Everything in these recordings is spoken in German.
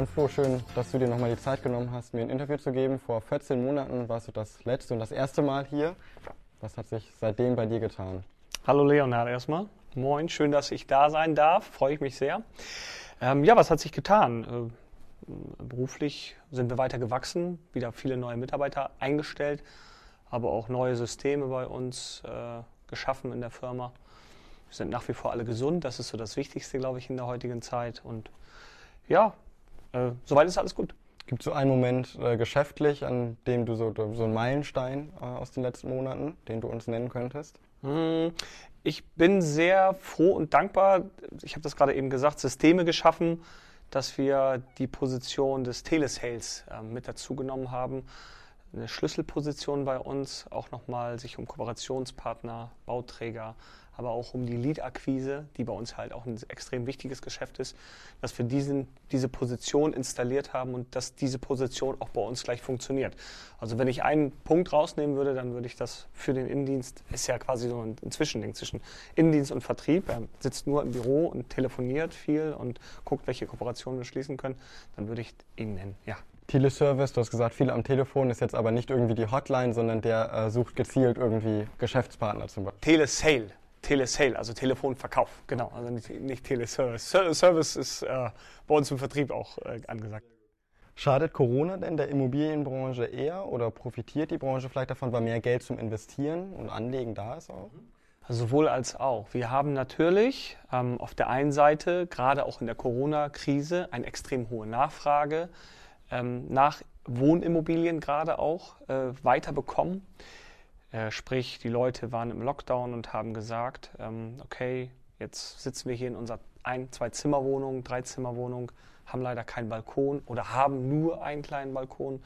Moin Flo, schön, dass du dir nochmal die Zeit genommen hast, mir ein Interview zu geben. Vor 14 Monaten warst du das letzte und das erste Mal hier. Was hat sich seitdem bei dir getan? Hallo Leonhard erstmal. Moin, schön, dass ich da sein darf. Freue ich mich sehr. Ähm, ja, was hat sich getan? Äh, beruflich sind wir weiter gewachsen, wieder viele neue Mitarbeiter eingestellt, aber auch neue Systeme bei uns äh, geschaffen in der Firma. Wir sind nach wie vor alle gesund, das ist so das Wichtigste, glaube ich, in der heutigen Zeit. Und ja, äh, soweit ist alles gut. Gibt es so einen Moment äh, geschäftlich, an dem du so, so einen Meilenstein äh, aus den letzten Monaten, den du uns nennen könntest? Hm, ich bin sehr froh und dankbar. Ich habe das gerade eben gesagt, Systeme geschaffen, dass wir die Position des Telesales äh, mit dazu genommen haben. Eine Schlüsselposition bei uns, auch nochmal sich um Kooperationspartner, Bauträger, aber auch um die Lead-Akquise, die bei uns halt auch ein extrem wichtiges Geschäft ist, dass wir diesen, diese Position installiert haben und dass diese Position auch bei uns gleich funktioniert. Also wenn ich einen Punkt rausnehmen würde, dann würde ich das für den Innendienst, ist ja quasi so ein, Zwischending zwischen Innendienst und Vertrieb. Er sitzt nur im Büro und telefoniert viel und guckt, welche Kooperationen wir schließen können, dann würde ich ihn nennen, ja. Teleservice, du hast gesagt, viele am Telefon, ist jetzt aber nicht irgendwie die Hotline, sondern der äh, sucht gezielt irgendwie Geschäftspartner zum Beispiel. Telesale Telesale, also Telefonverkauf, genau, also nicht, nicht Teleservice. Service ist äh, bei uns im Vertrieb auch äh, angesagt. Schadet Corona denn der Immobilienbranche eher oder profitiert die Branche vielleicht davon, weil mehr Geld zum Investieren und Anlegen da ist auch? Also sowohl als auch. Wir haben natürlich ähm, auf der einen Seite, gerade auch in der Corona-Krise, eine extrem hohe Nachfrage ähm, nach Wohnimmobilien gerade auch äh, weiter bekommen. Äh, sprich, die Leute waren im Lockdown und haben gesagt, ähm, okay, jetzt sitzen wir hier in unserer ein-, zwei-Zimmer-Wohnung, Drei-Zimmer-Wohnung, haben leider keinen Balkon oder haben nur einen kleinen Balkon.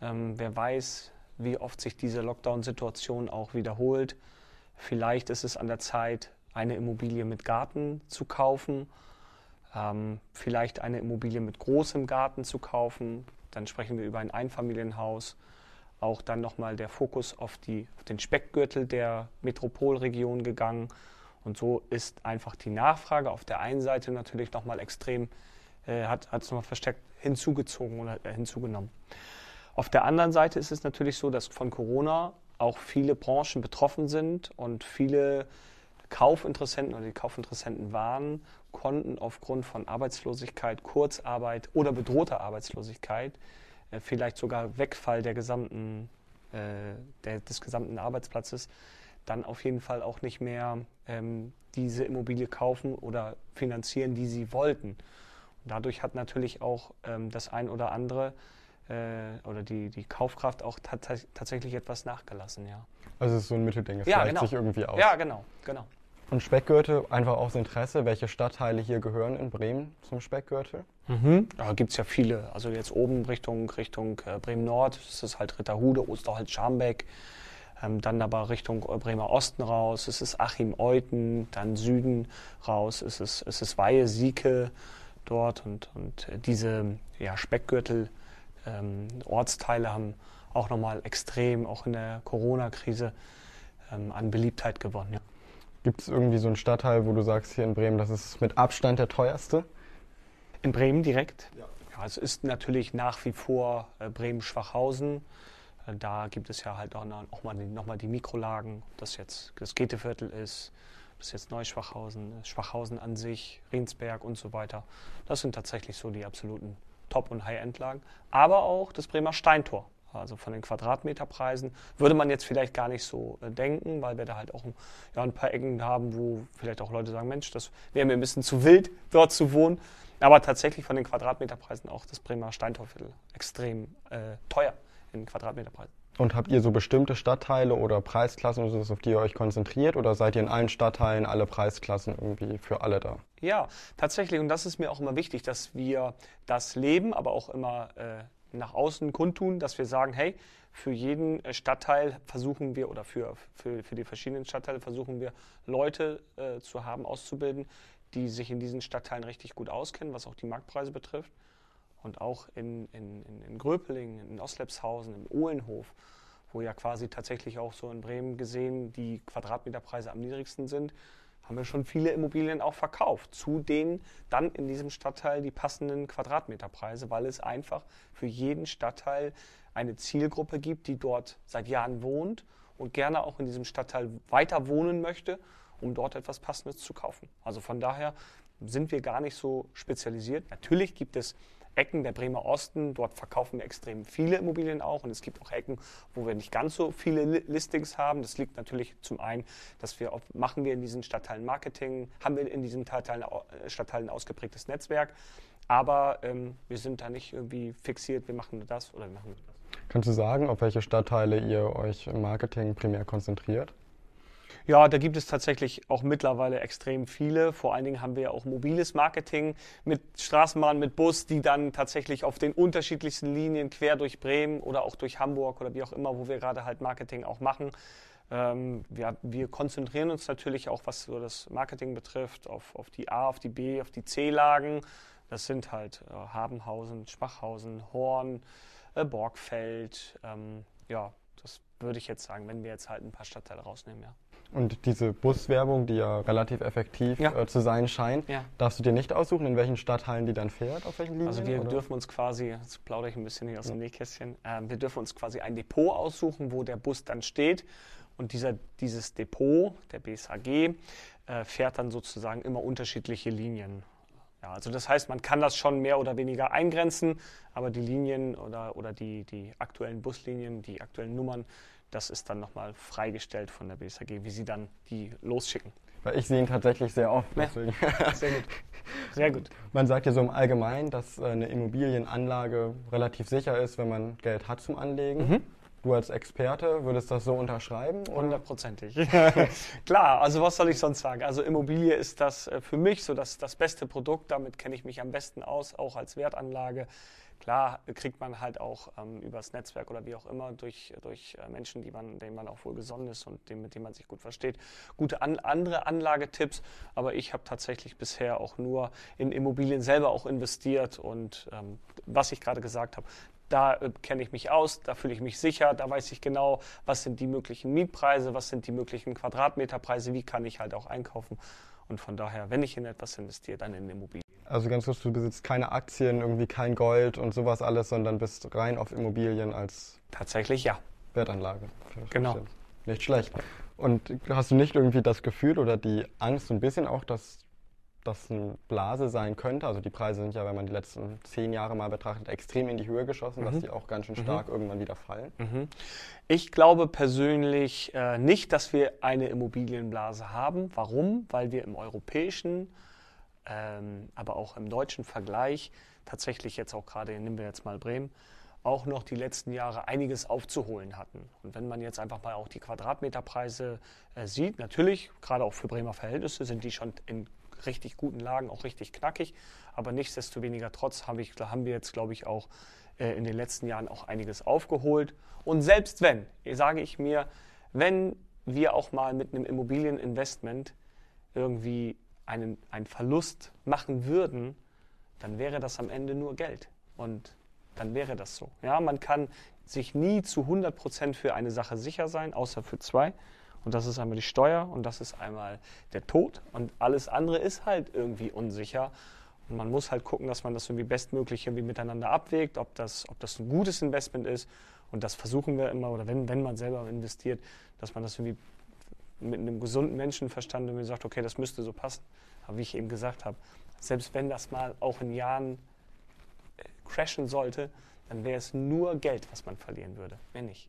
Ähm, wer weiß, wie oft sich diese Lockdown-Situation auch wiederholt. Vielleicht ist es an der Zeit, eine Immobilie mit Garten zu kaufen, ähm, vielleicht eine Immobilie mit großem Garten zu kaufen. Dann sprechen wir über ein Einfamilienhaus auch dann nochmal der Fokus auf, die, auf den Speckgürtel der Metropolregion gegangen. Und so ist einfach die Nachfrage auf der einen Seite natürlich nochmal extrem, äh, hat es nochmal verstärkt hinzugezogen oder äh, hinzugenommen. Auf der anderen Seite ist es natürlich so, dass von Corona auch viele Branchen betroffen sind und viele Kaufinteressenten oder die Kaufinteressenten waren, konnten aufgrund von Arbeitslosigkeit, Kurzarbeit oder bedrohter Arbeitslosigkeit äh, vielleicht sogar Wegfall der gesamten, äh, der, des gesamten Arbeitsplatzes, dann auf jeden Fall auch nicht mehr ähm, diese Immobilie kaufen oder finanzieren, die sie wollten. Und dadurch hat natürlich auch ähm, das ein oder andere äh, oder die, die Kaufkraft auch tatsächlich etwas nachgelassen, ja. Also es ist so ein Mittelding, es ja, genau. sich irgendwie aus. Ja, genau, genau. Und Speckgürtel, einfach aus Interesse, welche Stadtteile hier gehören in Bremen zum Speckgürtel? Mhm. Da gibt es ja viele. Also jetzt oben Richtung, Richtung äh, Bremen-Nord ist es halt Ritterhude, Osterholz, Scharmbeck. Ähm, dann aber Richtung äh, Bremer Osten raus, es ist Achim-Euten, dann Süden raus, es ist, es ist Weihe, Sieke dort und, und äh, diese ja, Speckgürtel ähm, Ortsteile haben auch nochmal extrem, auch in der Corona-Krise, ähm, an Beliebtheit gewonnen. Ja. Gibt es irgendwie so einen Stadtteil, wo du sagst, hier in Bremen, das ist mit Abstand der teuerste? In Bremen direkt? Ja. ja es ist natürlich nach wie vor äh, Bremen-Schwachhausen. Äh, da gibt es ja halt auch, auch mal, noch mal die Mikrolagen, ob das jetzt das Goetheviertel ist, ob das jetzt Neuschwachhausen, Schwachhausen an sich, Riensberg und so weiter. Das sind tatsächlich so die absoluten Top- und High-End-Lagen. Aber auch das Bremer Steintor also von den Quadratmeterpreisen, würde man jetzt vielleicht gar nicht so äh, denken, weil wir da halt auch ja, ein paar Ecken haben, wo vielleicht auch Leute sagen, Mensch, das wäre mir ein bisschen zu wild, dort zu wohnen. Aber tatsächlich von den Quadratmeterpreisen auch das Bremer Steintorviertel extrem äh, teuer in Quadratmeterpreisen. Und habt ihr so bestimmte Stadtteile oder Preisklassen, auf die ihr euch konzentriert? Oder seid ihr in allen Stadtteilen alle Preisklassen irgendwie für alle da? Ja, tatsächlich. Und das ist mir auch immer wichtig, dass wir das leben, aber auch immer äh, nach außen kundtun, dass wir sagen, hey, für jeden äh, Stadtteil versuchen wir oder für, für, für die verschiedenen Stadtteile versuchen wir Leute äh, zu haben, auszubilden, die sich in diesen Stadtteilen richtig gut auskennen, was auch die Marktpreise betrifft. Und auch in, in, in Gröpeling, in Ostlepshausen, im Ohlenhof, wo ja quasi tatsächlich auch so in Bremen gesehen die Quadratmeterpreise am niedrigsten sind, haben wir schon viele Immobilien auch verkauft, zu denen dann in diesem Stadtteil die passenden Quadratmeterpreise, weil es einfach für jeden Stadtteil eine Zielgruppe gibt, die dort seit Jahren wohnt und gerne auch in diesem Stadtteil weiter wohnen möchte, um dort etwas Passendes zu kaufen. Also von daher sind wir gar nicht so spezialisiert. Natürlich gibt es Ecken der Bremer Osten, dort verkaufen wir extrem viele Immobilien auch und es gibt auch Ecken, wo wir nicht ganz so viele Listings haben. Das liegt natürlich zum einen, dass wir machen wir in diesen Stadtteilen Marketing, haben wir in diesen Stadtteilen, äh, Stadtteilen ausgeprägtes Netzwerk, aber ähm, wir sind da nicht irgendwie fixiert, wir machen nur das oder wir machen nur das. Kannst du sagen, auf welche Stadtteile ihr euch im Marketing primär konzentriert? Ja, da gibt es tatsächlich auch mittlerweile extrem viele. Vor allen Dingen haben wir ja auch mobiles Marketing mit Straßenbahn, mit Bus, die dann tatsächlich auf den unterschiedlichsten Linien quer durch Bremen oder auch durch Hamburg oder wie auch immer, wo wir gerade halt Marketing auch machen. Ähm, wir, wir, konzentrieren uns natürlich auch, was so das Marketing betrifft, auf, auf die A, auf die B, auf die C-Lagen. Das sind halt äh, Habenhausen, Schwachhausen, Horn, äh, Borgfeld. Ähm, ja, das würde ich jetzt sagen, wenn wir jetzt halt ein paar Stadtteile rausnehmen, ja. Und diese Buswerbung, die ja relativ effektiv ja. äh, zu sein scheint, ja. darfst du dir nicht aussuchen, in welchen Stadtteilen die dann fährt, auf welchen Linien? Also wir oder? dürfen uns quasi, jetzt plaudere ich ein bisschen hier aus dem Nähkästchen, äh, wir dürfen uns quasi ein Depot aussuchen, wo der Bus dann steht. Und dieser, dieses Depot, der BSHG, äh, fährt dann sozusagen immer unterschiedliche Linien. Ja, also das heißt, man kann das schon mehr oder weniger eingrenzen, aber die Linien oder, oder die, die aktuellen Buslinien, die aktuellen Nummern, das ist dann nochmal freigestellt von der BSAG, wie sie dann die losschicken. Weil ich sehe ihn tatsächlich sehr oft. Ja, sehr gut. Sehr gut. Man sagt ja so im Allgemeinen, dass äh, eine Immobilienanlage relativ sicher ist, wenn man Geld hat zum Anlegen. Mhm. Du als Experte würdest das so unterschreiben? Hundertprozentig. Klar, also was soll ich sonst sagen? Also Immobilie ist das äh, für mich so das, das beste Produkt. Damit kenne ich mich am besten aus, auch als Wertanlage. Klar kriegt man halt auch ähm, übers Netzwerk oder wie auch immer durch, durch äh, Menschen, die man, denen man auch wohl gesonnen ist und dem, mit denen man sich gut versteht, gute an, andere Anlagetipps. Aber ich habe tatsächlich bisher auch nur in Immobilien selber auch investiert und ähm, was ich gerade gesagt habe, da äh, kenne ich mich aus, da fühle ich mich sicher, da weiß ich genau, was sind die möglichen Mietpreise, was sind die möglichen Quadratmeterpreise, wie kann ich halt auch einkaufen. Und von daher, wenn ich in etwas investiere, dann in Immobilien. Also ganz kurz, du besitzt keine Aktien, irgendwie kein Gold und sowas alles, sondern bist rein auf Immobilien als Tatsächlich ja. Wertanlage. Genau. Nicht schlecht. Und hast du nicht irgendwie das Gefühl oder die Angst so ein bisschen auch, dass das eine Blase sein könnte? Also die Preise sind ja, wenn man die letzten zehn Jahre mal betrachtet, extrem in die Höhe geschossen, mhm. dass die auch ganz schön stark mhm. irgendwann wieder fallen. Mhm. Ich glaube persönlich äh, nicht, dass wir eine Immobilienblase haben. Warum? Weil wir im europäischen ähm, aber auch im deutschen Vergleich tatsächlich jetzt auch gerade, nehmen wir jetzt mal Bremen, auch noch die letzten Jahre einiges aufzuholen hatten. Und wenn man jetzt einfach mal auch die Quadratmeterpreise äh, sieht, natürlich, gerade auch für Bremer Verhältnisse, sind die schon in richtig guten Lagen auch richtig knackig. Aber nichtsdestoweniger trotz haben, ich, haben wir jetzt, glaube ich, auch äh, in den letzten Jahren auch einiges aufgeholt. Und selbst wenn, sage ich mir, wenn wir auch mal mit einem Immobilieninvestment irgendwie einen, einen Verlust machen würden, dann wäre das am Ende nur Geld. Und dann wäre das so. Ja, man kann sich nie zu 100 Prozent für eine Sache sicher sein, außer für zwei. Und das ist einmal die Steuer und das ist einmal der Tod. Und alles andere ist halt irgendwie unsicher. Und man muss halt gucken, dass man das irgendwie bestmöglich irgendwie miteinander abwägt, ob das, ob das ein gutes Investment ist. Und das versuchen wir immer, oder wenn, wenn man selber investiert, dass man das irgendwie mit einem gesunden Menschenverstand irgendwie sagt, okay, das müsste so passen. Aber wie ich eben gesagt habe, selbst wenn das mal auch in Jahren äh, crashen sollte, dann wäre es nur Geld, was man verlieren würde, wenn nicht.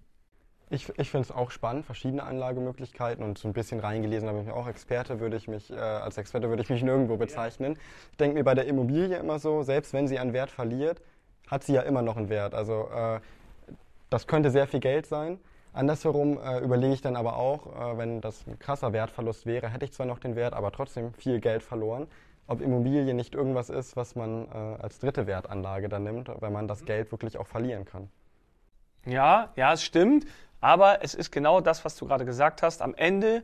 Ich, ich finde es auch spannend, verschiedene Anlagemöglichkeiten und so ein bisschen reingelesen habe ich mir auch Experte würde ich mich, äh, als Experte würde ich mich nirgendwo bezeichnen. Ja. Ich denke mir bei der Immobilie immer so, selbst wenn sie an Wert verliert, hat sie ja immer noch einen Wert. Also äh, das könnte sehr viel Geld sein. Andersherum äh, überlege ich dann aber auch, äh, wenn das ein krasser Wertverlust wäre, hätte ich zwar noch den Wert, aber trotzdem viel Geld verloren. Ob Immobilie nicht irgendwas ist, was man äh, als dritte Wertanlage dann nimmt, wenn man das Geld wirklich auch verlieren kann. Ja, ja, es stimmt. Aber es ist genau das, was du gerade gesagt hast. Am Ende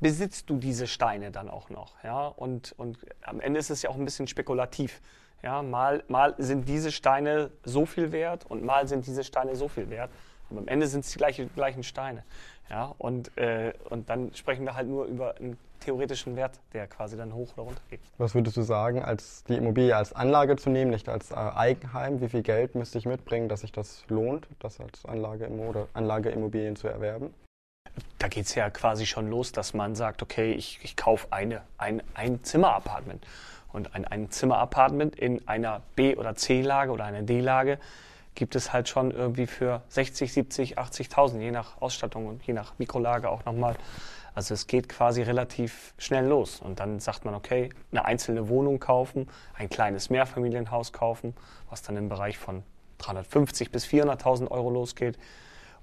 besitzt du diese Steine dann auch noch. Ja? Und, und am Ende ist es ja auch ein bisschen spekulativ. Ja? Mal, mal sind diese Steine so viel wert und mal sind diese Steine so viel wert. Aber am Ende sind es die gleiche, gleichen Steine. Ja, und, äh, und dann sprechen wir halt nur über einen theoretischen Wert, der quasi dann hoch oder runter geht. Was würdest du sagen, als die Immobilie als Anlage zu nehmen, nicht als äh, Eigenheim? Wie viel Geld müsste ich mitbringen, dass sich das lohnt, das als Anlage oder Anlageimmobilien zu erwerben? Da geht es ja quasi schon los, dass man sagt, okay, ich, ich kaufe eine, ein, ein Zimmerapartment. Und ein, ein Zimmerapartment in einer B- oder C-Lage oder einer D-Lage gibt es halt schon irgendwie für 60, 70, 80.000, je nach Ausstattung und je nach Mikrolage auch nochmal. Also es geht quasi relativ schnell los. Und dann sagt man, okay, eine einzelne Wohnung kaufen, ein kleines Mehrfamilienhaus kaufen, was dann im Bereich von 350 bis 400.000 Euro losgeht.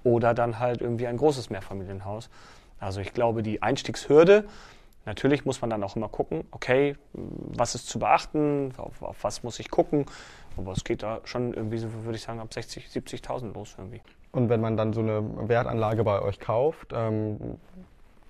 Oder dann halt irgendwie ein großes Mehrfamilienhaus. Also ich glaube, die Einstiegshürde, natürlich muss man dann auch immer gucken, okay, was ist zu beachten, auf, auf was muss ich gucken aber es geht da schon irgendwie, so würde ich sagen, ab 60, 70.000 los irgendwie. Und wenn man dann so eine Wertanlage bei euch kauft, ähm,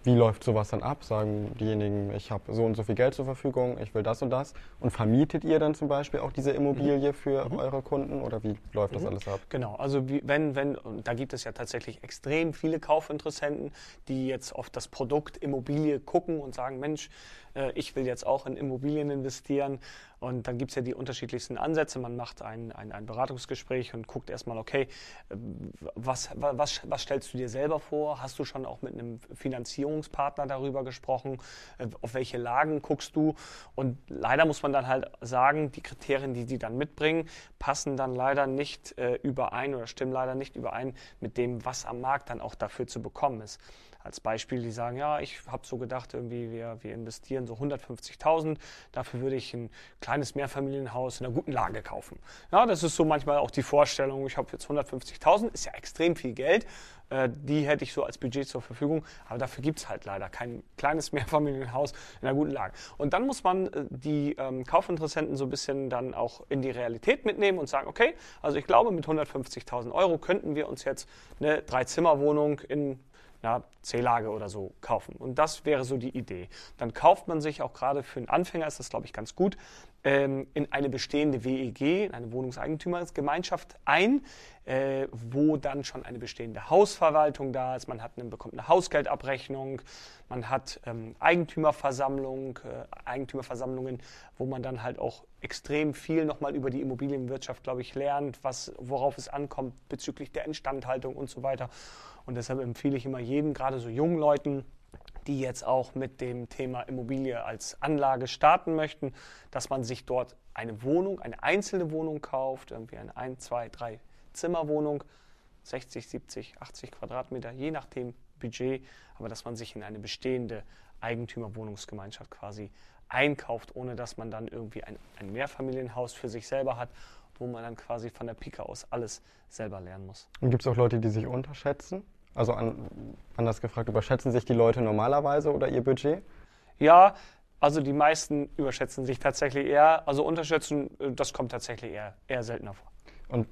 wie läuft sowas dann ab? Sagen diejenigen, ich habe so und so viel Geld zur Verfügung, ich will das und das. Und vermietet ihr dann zum Beispiel auch diese Immobilie mhm. für mhm. eure Kunden oder wie läuft das mhm. alles ab? Genau, also wie, wenn, wenn, und da gibt es ja tatsächlich extrem viele Kaufinteressenten, die jetzt auf das Produkt Immobilie gucken und sagen, Mensch, äh, ich will jetzt auch in Immobilien investieren. Und dann gibt es ja die unterschiedlichsten Ansätze. Man macht ein, ein, ein Beratungsgespräch und guckt erstmal, okay, äh, was, was, was stellst du dir selber vor? Hast du schon auch mit einem Finanzierungspartner darüber gesprochen? Äh, auf welche Lagen guckst du? Und leider muss man dann halt sagen, die Kriterien, die die dann mitbringen, passen dann leider nicht äh, überein oder stimmen leider nicht überein mit dem, was am Markt dann auch dafür zu bekommen ist als Beispiel, die sagen, ja, ich habe so gedacht, irgendwie wir, wir investieren so 150.000, dafür würde ich ein kleines Mehrfamilienhaus in einer guten Lage kaufen. Ja, das ist so manchmal auch die Vorstellung, ich habe jetzt 150.000, ist ja extrem viel Geld, äh, die hätte ich so als Budget zur Verfügung, aber dafür gibt es halt leider kein kleines Mehrfamilienhaus in einer guten Lage. Und dann muss man äh, die ähm, Kaufinteressenten so ein bisschen dann auch in die Realität mitnehmen und sagen, okay, also ich glaube, mit 150.000 Euro könnten wir uns jetzt eine Dreizimmerwohnung in ja, C-Lage oder so kaufen. Und das wäre so die Idee. Dann kauft man sich auch gerade für einen Anfänger, ist das glaube ich ganz gut, ähm, in eine bestehende WEG, eine Wohnungseigentümergemeinschaft ein, äh, wo dann schon eine bestehende Hausverwaltung da ist. Man hat eine, bekommt eine Hausgeldabrechnung, man hat ähm, Eigentümerversammlung, äh, Eigentümerversammlungen, wo man dann halt auch extrem viel nochmal über die Immobilienwirtschaft, glaube ich, lernt, was, worauf es ankommt bezüglich der Instandhaltung und so weiter. Und deshalb empfehle ich immer jedem, gerade so jungen Leuten, die jetzt auch mit dem Thema Immobilie als Anlage starten möchten, dass man sich dort eine Wohnung, eine einzelne Wohnung kauft, irgendwie eine 1, 2, 3 Zimmerwohnung, 60, 70, 80 Quadratmeter, je nach dem Budget, aber dass man sich in eine bestehende Eigentümerwohnungsgemeinschaft quasi einkauft, ohne dass man dann irgendwie ein, ein Mehrfamilienhaus für sich selber hat wo man dann quasi von der Pike aus alles selber lernen muss. Und gibt es auch Leute, die sich unterschätzen? Also an, anders gefragt, überschätzen sich die Leute normalerweise oder ihr Budget? Ja, also die meisten überschätzen sich tatsächlich eher. Also unterschätzen, äh, das kommt tatsächlich eher, eher seltener vor. Und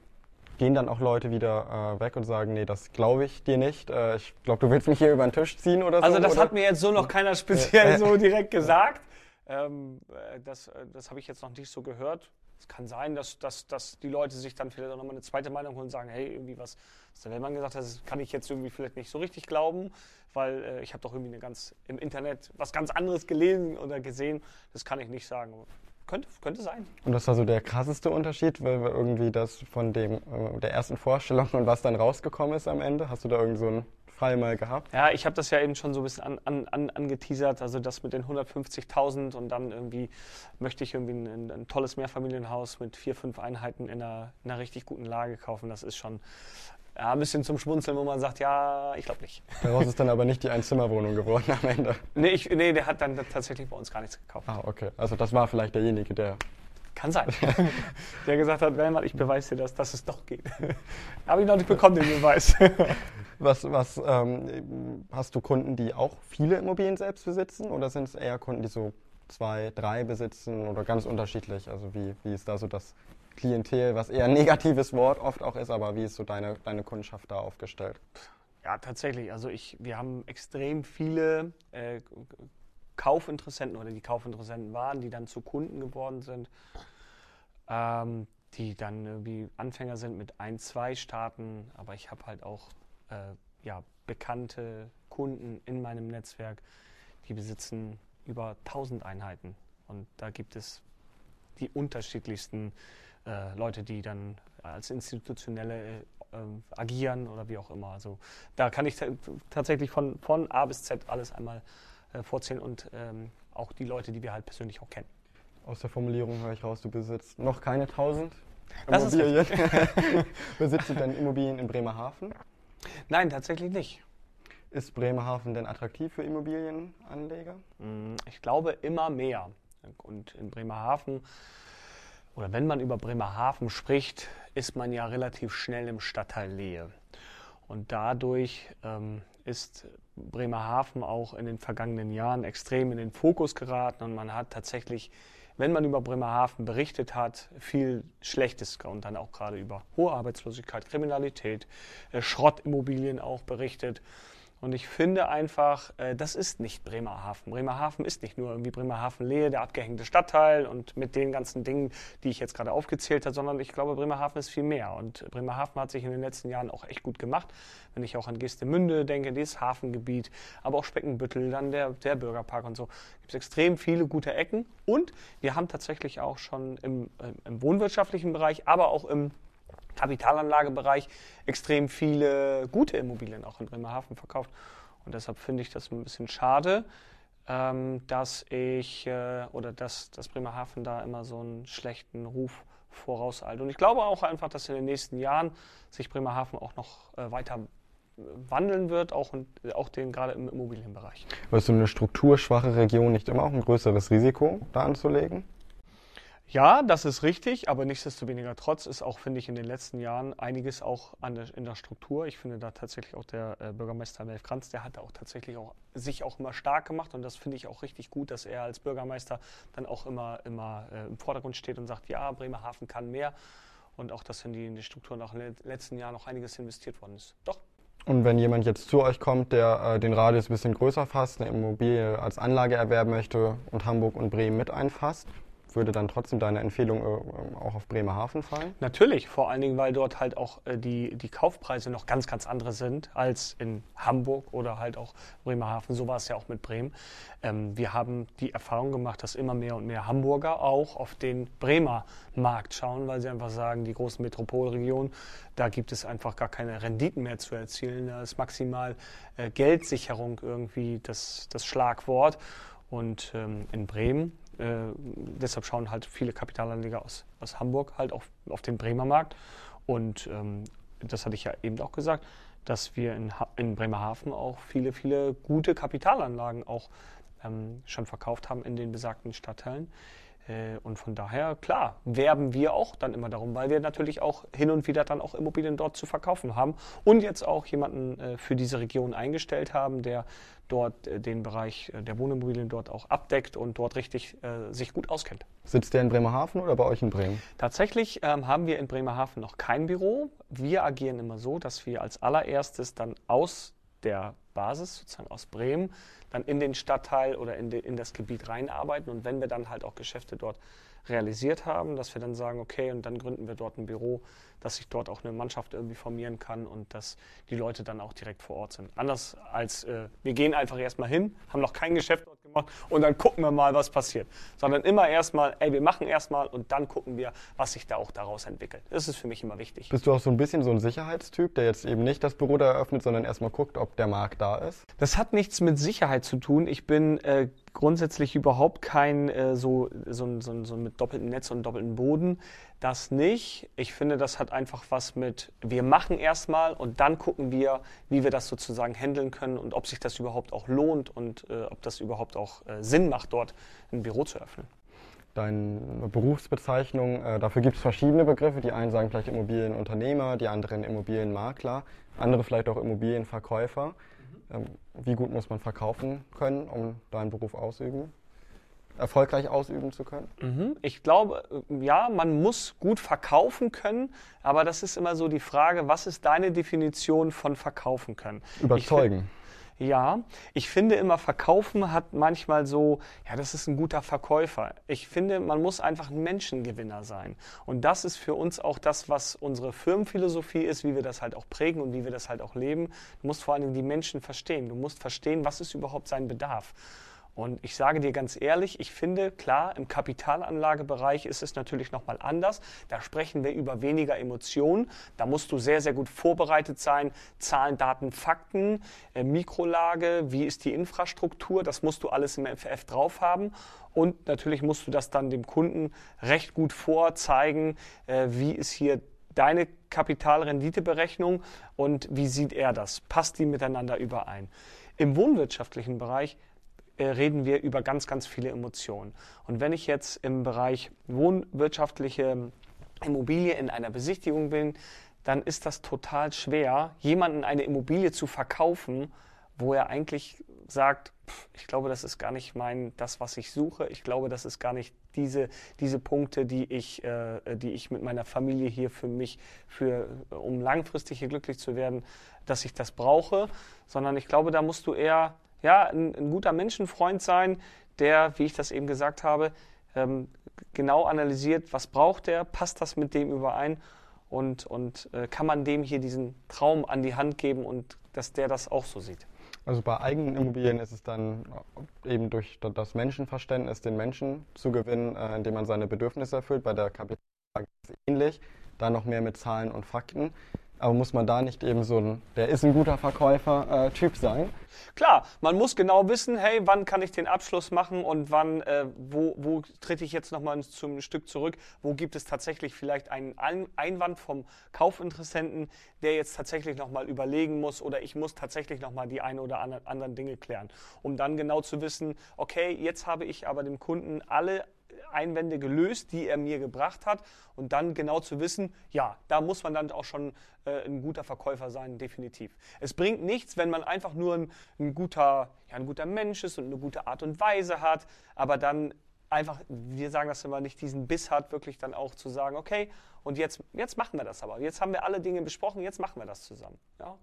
gehen dann auch Leute wieder äh, weg und sagen, nee, das glaube ich dir nicht. Äh, ich glaube, du willst mich hier über den Tisch ziehen oder so. Also das oder? hat mir jetzt so noch keiner speziell so direkt gesagt. Ähm, äh, das äh, das habe ich jetzt noch nicht so gehört. Es kann sein, dass, dass, dass die Leute sich dann vielleicht auch nochmal eine zweite Meinung holen und sagen, hey, irgendwie was, was der Wellmann gesagt hat, das kann ich jetzt irgendwie vielleicht nicht so richtig glauben, weil äh, ich habe doch irgendwie eine ganz, im Internet was ganz anderes gelesen oder gesehen. Das kann ich nicht sagen. Könnte, könnte sein. Und das war so der krasseste Unterschied, weil irgendwie das von dem, äh, der ersten Vorstellung und was dann rausgekommen ist am Ende? Hast du da irgend so ein Fall mal gehabt? Ja, ich habe das ja eben schon so ein bisschen an, an, an, angeteasert, also das mit den 150.000 und dann irgendwie möchte ich irgendwie ein, ein, tolles Mehrfamilienhaus mit vier, fünf Einheiten in einer, in einer richtig guten Lage kaufen. Das ist schon ja, ein bisschen zum Schmunzeln, wo man sagt, ja, ich glaube nicht. Daraus ist dann aber nicht die Einzimmerwohnung geworden am Ende. Nee, ich, nee, der hat dann tatsächlich bei uns gar nichts gekauft. Ah, okay. Also das war vielleicht derjenige, der kann sein. der gesagt hat, Wellmann, ich beweise dir das, dass es doch geht. Aber ich noch nicht bekommen, den Beweis. was, was ähm, hast du Kunden, die auch viele Immobilien selbst besitzen oder sind es eher Kunden, die so zwei, drei besitzen oder ganz unterschiedlich? Also wie, wie ist da so das Klientel, was eher ein negatives Wort oft auch ist, aber wie ist so deine, deine Kundschaft da aufgestellt? Ja, tatsächlich. Also ich, wir haben extrem viele äh, Kaufinteressenten oder die Kaufinteressenten waren, die dann zu Kunden geworden sind. Ähm, die dann irgendwie Anfänger sind mit ein, zwei starten. Aber ich habe halt auch äh, ja, bekannte Kunden in meinem Netzwerk, die besitzen über 1000 Einheiten. Und da gibt es die unterschiedlichsten äh, Leute, die dann als institutionelle äh, agieren oder wie auch immer. Also da kann ich tatsächlich von, von A bis Z alles einmal äh, vorzählen und ähm, auch die Leute, die wir halt persönlich auch kennen. Aus der Formulierung höre ich raus, du besitzt noch keine 1000 Immobilien. besitzt du denn Immobilien in Bremerhaven? Nein, tatsächlich nicht. Ist Bremerhaven denn attraktiv für Immobilienanleger? Mm, ich glaube immer mehr. Und in Bremerhaven, oder wenn man über Bremerhaven spricht, ist man ja relativ schnell im Stadtteil Lehe. Und dadurch ähm, ist Bremerhaven auch in den vergangenen Jahren extrem in den Fokus geraten und man hat tatsächlich, wenn man über Bremerhaven berichtet hat, viel Schlechtes und dann auch gerade über hohe Arbeitslosigkeit, Kriminalität, äh, Schrottimmobilien auch berichtet. Und ich finde einfach, äh, das ist nicht Bremerhaven. Bremerhaven ist nicht nur irgendwie Bremerhaven-Lehe, der abgehängte Stadtteil und mit den ganzen Dingen, die ich jetzt gerade aufgezählt habe, sondern ich glaube, Bremerhaven ist viel mehr. Und Bremerhaven hat sich in den letzten Jahren auch echt gut gemacht. Wenn ich auch an Geestemünde denke, dieses Hafengebiet, aber auch Speckenbüttel, dann der, der Bürgerpark und so, gibt es extrem viele gute Ecken. Und wir haben tatsächlich auch schon im, äh, im wohnwirtschaftlichen Bereich, aber auch im Kapitalanlagebereich extrem viele gute Immobilien auch in Bremerhaven verkauft. Und deshalb finde ich das ein bisschen schade, ähm, dass ich äh, oder dass, dass Bremerhaven da immer so einen schlechten Ruf vorauseilt. Und ich glaube auch einfach, dass in den nächsten Jahren sich Bremerhaven auch noch äh, weiter wandeln wird, auch, in, auch den, gerade im Immobilienbereich. Ist so eine strukturschwache Region nicht immer auch ein größeres Risiko da anzulegen? Ja, das ist richtig, aber nichtsdestoweniger trotz ist auch, finde ich, in den letzten Jahren einiges auch der, in der Struktur. Ich finde da tatsächlich auch der äh, Bürgermeister Melf Kranz, der hat auch tatsächlich auch sich auch immer stark gemacht und das finde ich auch richtig gut, dass er als Bürgermeister dann auch immer, immer äh, im Vordergrund steht und sagt, ja, Bremerhaven kann mehr und auch, dass in die, in die Strukturen auch in den letzten Jahren noch einiges investiert worden ist. Doch. Und wenn jemand jetzt zu euch kommt, der äh, den Radius ein bisschen größer fasst, eine Immobilie als Anlage erwerben möchte und Hamburg und Bremen mit einfasst, würde dann trotzdem deine Empfehlung äh, auch auf Bremerhaven fallen? Natürlich, vor allen Dingen, weil dort halt auch äh, die, die Kaufpreise noch ganz, ganz andere sind als in Hamburg oder halt auch Bremerhaven. So war es ja auch mit Bremen. Ähm, wir haben die Erfahrung gemacht, dass immer mehr und mehr Hamburger auch auf den Bremer Markt schauen, weil sie einfach sagen, die großen Metropolregionen, da gibt es einfach gar keine Renditen mehr zu erzielen. Da ist maximal äh, Geldsicherung irgendwie das, das Schlagwort. Und ähm, in Bremen äh, deshalb schauen halt viele Kapitalanleger aus, aus Hamburg halt auf, auf den Bremer Markt. Und ähm, das hatte ich ja eben auch gesagt, dass wir in, in Bremerhaven auch viele, viele gute Kapitalanlagen auch ähm, schon verkauft haben in den besagten Stadtteilen. Äh, und von daher, klar, werben wir auch dann immer darum, weil wir natürlich auch hin und wieder dann auch Immobilien dort zu verkaufen haben und jetzt auch jemanden äh, für diese Region eingestellt haben, der dort äh, den Bereich der Wohnimmobilien dort auch abdeckt und dort richtig äh, sich gut auskennt. Sitzt der in Bremerhaven oder bei euch in Bremen? Tatsächlich ähm, haben wir in Bremerhaven noch kein Büro. Wir agieren immer so, dass wir als allererstes dann aus der Basis, sozusagen aus Bremen, dann in den Stadtteil oder in, de, in das Gebiet reinarbeiten. Und wenn wir dann halt auch Geschäfte dort realisiert haben, dass wir dann sagen, okay, und dann gründen wir dort ein Büro, dass sich dort auch eine Mannschaft irgendwie formieren kann und dass die Leute dann auch direkt vor Ort sind. Anders als äh, wir gehen einfach erstmal hin, haben noch kein Geschäft dort gemacht und dann gucken wir mal, was passiert. Sondern immer erstmal, ey, wir machen erstmal und dann gucken wir, was sich da auch daraus entwickelt. Das ist für mich immer wichtig. Bist du auch so ein bisschen so ein Sicherheitstyp, der jetzt eben nicht das Büro da eröffnet, sondern erstmal guckt, ob der Markt da ist? Das hat nichts mit Sicherheit zu tun. Ich bin äh, grundsätzlich überhaupt kein äh, so, so, so, so mit doppeltem Netz und doppeltem Boden. Das nicht. Ich finde, das hat einfach was mit, wir machen erstmal und dann gucken wir, wie wir das sozusagen handeln können und ob sich das überhaupt auch lohnt und äh, ob das überhaupt auch äh, Sinn macht, dort ein Büro zu öffnen. Deine Berufsbezeichnung, äh, dafür gibt es verschiedene Begriffe. Die einen sagen vielleicht Immobilienunternehmer, die anderen Immobilienmakler, andere vielleicht auch Immobilienverkäufer. Ähm, wie gut muss man verkaufen können, um deinen Beruf ausüben? Erfolgreich ausüben zu können? Mhm. Ich glaube, äh, ja, man muss gut verkaufen können, aber das ist immer so die Frage, was ist deine Definition von verkaufen können? Überzeugen. Ja, ich finde immer, Verkaufen hat manchmal so, ja, das ist ein guter Verkäufer. Ich finde, man muss einfach ein Menschengewinner sein. Und das ist für uns auch das, was unsere Firmenphilosophie ist, wie wir das halt auch prägen und wie wir das halt auch leben. Du musst vor allen Dingen die Menschen verstehen. Du musst verstehen, was ist überhaupt sein Bedarf. Und ich sage dir ganz ehrlich, ich finde, klar, im Kapitalanlagebereich ist es natürlich nochmal anders. Da sprechen wir über weniger Emotionen. Da musst du sehr, sehr gut vorbereitet sein. Zahlen, Daten, Fakten, äh, Mikrolage, wie ist die Infrastruktur, das musst du alles im FF drauf haben. Und natürlich musst du das dann dem Kunden recht gut vorzeigen, äh, wie ist hier deine Kapitalrenditeberechnung und wie sieht er das? Passt die miteinander überein? Im wohnwirtschaftlichen Bereich reden wir über ganz, ganz viele Emotionen. Und wenn ich jetzt im Bereich wohnwirtschaftliche Immobilie in einer Besichtigung bin, dann ist das total schwer, jemanden eine Immobilie zu verkaufen, wo er eigentlich sagt, ich glaube, das ist gar nicht mein, das, was ich suche. Ich glaube, das ist gar nicht diese, diese Punkte, die ich, äh, die ich mit meiner Familie hier für mich, für, um langfristig hier glücklich zu werden, dass ich das brauche, sondern ich glaube, da musst du eher ja, ein, ein guter Menschenfreund sein, der, wie ich das eben gesagt habe, ähm, genau analysiert, was braucht er, passt das mit dem überein und, und äh, kann man dem hier diesen Traum an die Hand geben und dass der das auch so sieht. Also bei eigenen Immobilien ist es dann eben durch das Menschenverständnis, den Menschen zu gewinnen, äh, indem man seine Bedürfnisse erfüllt. Bei der Kapitalanlage ist es ähnlich, da noch mehr mit Zahlen und Fakten. Aber muss man da nicht eben so ein, der ist ein guter Verkäufer-Typ äh, sein? Klar, man muss genau wissen, hey, wann kann ich den Abschluss machen und wann, äh, wo, wo trete ich jetzt nochmal zum Stück zurück, wo gibt es tatsächlich vielleicht einen Einwand vom Kaufinteressenten, der jetzt tatsächlich nochmal überlegen muss oder ich muss tatsächlich nochmal die eine oder anderen Dinge klären, um dann genau zu wissen, okay, jetzt habe ich aber dem Kunden alle Einwände gelöst, die er mir gebracht hat. Und dann genau zu wissen, ja, da muss man dann auch schon äh, ein guter Verkäufer sein, definitiv. Es bringt nichts, wenn man einfach nur ein, ein, guter, ja, ein guter Mensch ist und eine gute Art und Weise hat, aber dann einfach, wir sagen das immer, nicht diesen Biss hat, wirklich dann auch zu sagen, okay, und jetzt, jetzt machen wir das aber. Jetzt haben wir alle Dinge besprochen, jetzt machen wir das zusammen. Ja?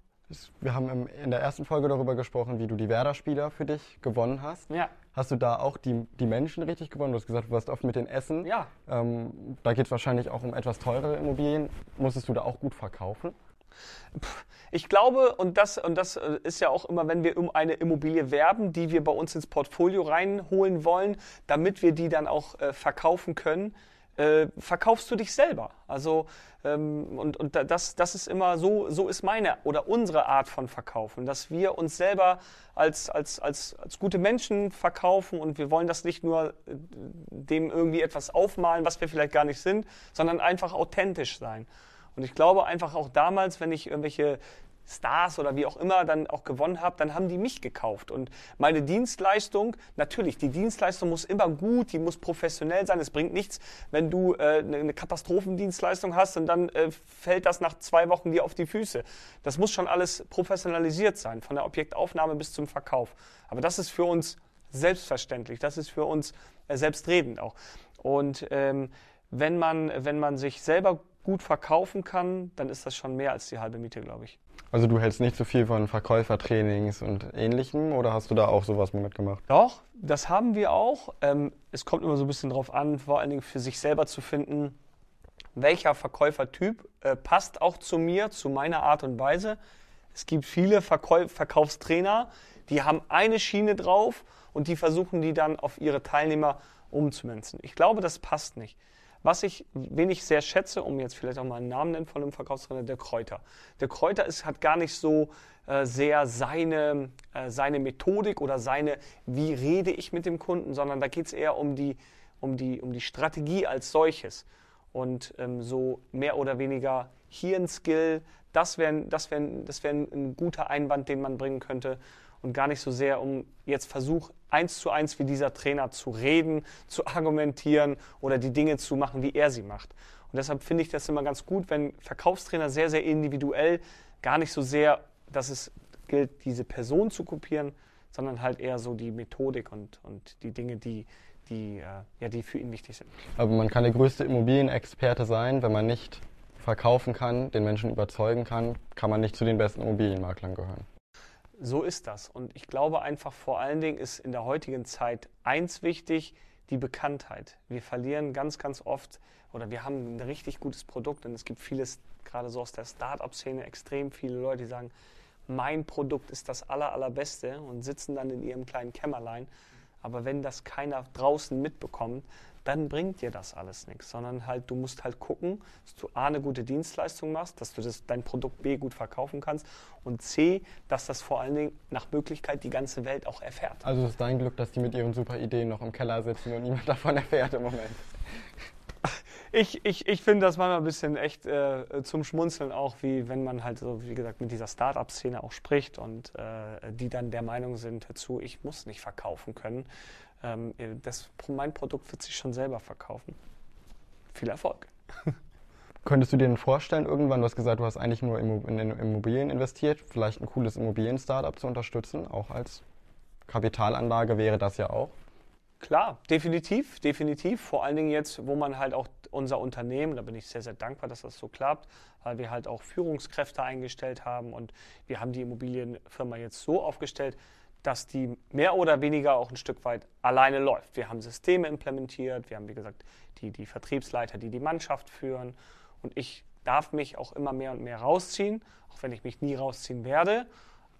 Wir haben in der ersten Folge darüber gesprochen, wie du die Werder-Spieler für dich gewonnen hast. Ja. Hast du da auch die, die Menschen richtig gewonnen? Du hast gesagt, du warst oft mit den Essen. Ja. Ähm, da geht es wahrscheinlich auch um etwas teurere Immobilien. Musstest du da auch gut verkaufen? Ich glaube, und das, und das äh, ist ja auch immer, wenn wir um eine Immobilie werben, die wir bei uns ins Portfolio reinholen wollen, damit wir die dann auch äh, verkaufen können, äh, verkaufst du dich selber. Also ähm, und, und das, das ist immer so, so ist meine oder unsere Art von Verkaufen, dass wir uns selber als, als, als, als gute Menschen verkaufen und wir wollen das nicht nur äh, dem irgendwie etwas aufmalen, was wir vielleicht gar nicht sind, sondern einfach authentisch sein. Und ich glaube einfach auch damals, wenn ich irgendwelche Stars oder wie auch immer dann auch gewonnen habe, dann haben die mich gekauft. Und meine Dienstleistung, natürlich, die Dienstleistung muss immer gut, die muss professionell sein. Es bringt nichts, wenn du äh, eine Katastrophendienstleistung hast und dann äh, fällt das nach zwei Wochen dir auf die Füße. Das muss schon alles professionalisiert sein, von der Objektaufnahme bis zum Verkauf. Aber das ist für uns selbstverständlich, das ist für uns äh, selbstredend auch. Und ähm, wenn, man, wenn man sich selber gut verkaufen kann, dann ist das schon mehr als die halbe Miete, glaube ich. Also du hältst nicht so viel von Verkäufertrainings und ähnlichem oder hast du da auch sowas mitgemacht? Doch, das haben wir auch. Ähm, es kommt immer so ein bisschen drauf an, vor allen Dingen für sich selber zu finden, welcher Verkäufertyp äh, passt auch zu mir, zu meiner Art und Weise. Es gibt viele Verkäuf Verkaufstrainer, die haben eine Schiene drauf und die versuchen die dann auf ihre Teilnehmer umzumünzen. Ich glaube, das passt nicht. Was ich, wen ich sehr schätze, um jetzt vielleicht auch mal einen Namen nennen von einem Verkaufstrainer, der Kräuter. Der Kräuter ist, hat gar nicht so äh, sehr seine, äh, seine Methodik oder seine, wie rede ich mit dem Kunden, sondern da geht es eher um die, um, die, um die Strategie als solches. Und ähm, so mehr oder weniger hier ein Skill, das wäre das wär, das wär ein guter Einwand, den man bringen könnte und gar nicht so sehr um jetzt Versuch, eins zu eins wie dieser Trainer zu reden, zu argumentieren oder die Dinge zu machen, wie er sie macht. Und deshalb finde ich das immer ganz gut, wenn Verkaufstrainer sehr, sehr individuell, gar nicht so sehr, dass es gilt, diese Person zu kopieren, sondern halt eher so die Methodik und, und die Dinge, die, die, äh, ja, die für ihn wichtig sind. Aber man kann der größte Immobilienexperte sein, wenn man nicht verkaufen kann, den Menschen überzeugen kann, kann man nicht zu den besten Immobilienmaklern gehören. So ist das. Und ich glaube einfach, vor allen Dingen ist in der heutigen Zeit eins wichtig, die Bekanntheit. Wir verlieren ganz, ganz oft oder wir haben ein richtig gutes Produkt und es gibt vieles, gerade so aus der Start-up-Szene, extrem viele Leute, die sagen, mein Produkt ist das aller, allerbeste und sitzen dann in ihrem kleinen Kämmerlein. Aber wenn das keiner draußen mitbekommt, dann bringt dir das alles nichts, sondern halt du musst halt gucken, dass du A eine gute Dienstleistung machst, dass du das, dein Produkt B gut verkaufen kannst und C, dass das vor allen Dingen nach Möglichkeit die ganze Welt auch erfährt. Also es ist dein Glück, dass die mit ihren super Ideen noch im Keller sitzen und niemand davon erfährt im Moment. Ich, ich, ich finde das manchmal ein bisschen echt äh, zum Schmunzeln auch, wie wenn man halt so, wie gesagt, mit dieser Start-up-Szene auch spricht und äh, die dann der Meinung sind dazu, ich muss nicht verkaufen können, ähm, das, mein Produkt wird sich schon selber verkaufen. Viel Erfolg. Könntest du dir denn vorstellen, irgendwann, du hast gesagt, du hast eigentlich nur in Immobilien investiert, vielleicht ein cooles Immobilien-Startup zu unterstützen, auch als Kapitalanlage wäre das ja auch? Klar, definitiv, definitiv. Vor allen Dingen jetzt, wo man halt auch unser Unternehmen, da bin ich sehr, sehr dankbar, dass das so klappt, weil wir halt auch Führungskräfte eingestellt haben und wir haben die Immobilienfirma jetzt so aufgestellt, dass die mehr oder weniger auch ein Stück weit alleine läuft. Wir haben Systeme implementiert, wir haben, wie gesagt, die, die Vertriebsleiter, die die Mannschaft führen und ich darf mich auch immer mehr und mehr rausziehen, auch wenn ich mich nie rausziehen werde.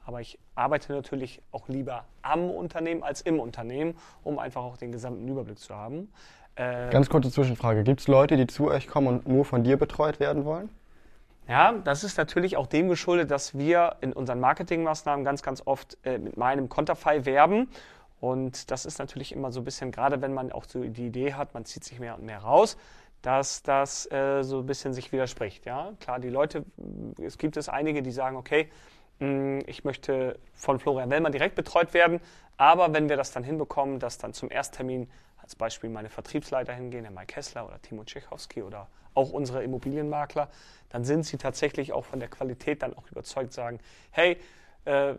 Aber ich arbeite natürlich auch lieber am Unternehmen als im Unternehmen, um einfach auch den gesamten Überblick zu haben. Äh, Ganz kurze Zwischenfrage. Gibt es Leute, die zu euch kommen und nur von dir betreut werden wollen? Ja, das ist natürlich auch dem geschuldet, dass wir in unseren Marketingmaßnahmen ganz, ganz oft äh, mit meinem Konterfei werben. Und das ist natürlich immer so ein bisschen, gerade wenn man auch so die Idee hat, man zieht sich mehr und mehr raus, dass das äh, so ein bisschen sich widerspricht. Ja, klar, die Leute, es gibt es einige, die sagen, okay, hm, ich möchte von Florian Wellmann direkt betreut werden, aber wenn wir das dann hinbekommen, dass dann zum Ersttermin als Beispiel meine Vertriebsleiter hingehen, der Mike Kessler oder Timo Tschechowski oder auch unsere Immobilienmakler, dann sind sie tatsächlich auch von der Qualität dann auch überzeugt, sagen, hey, äh,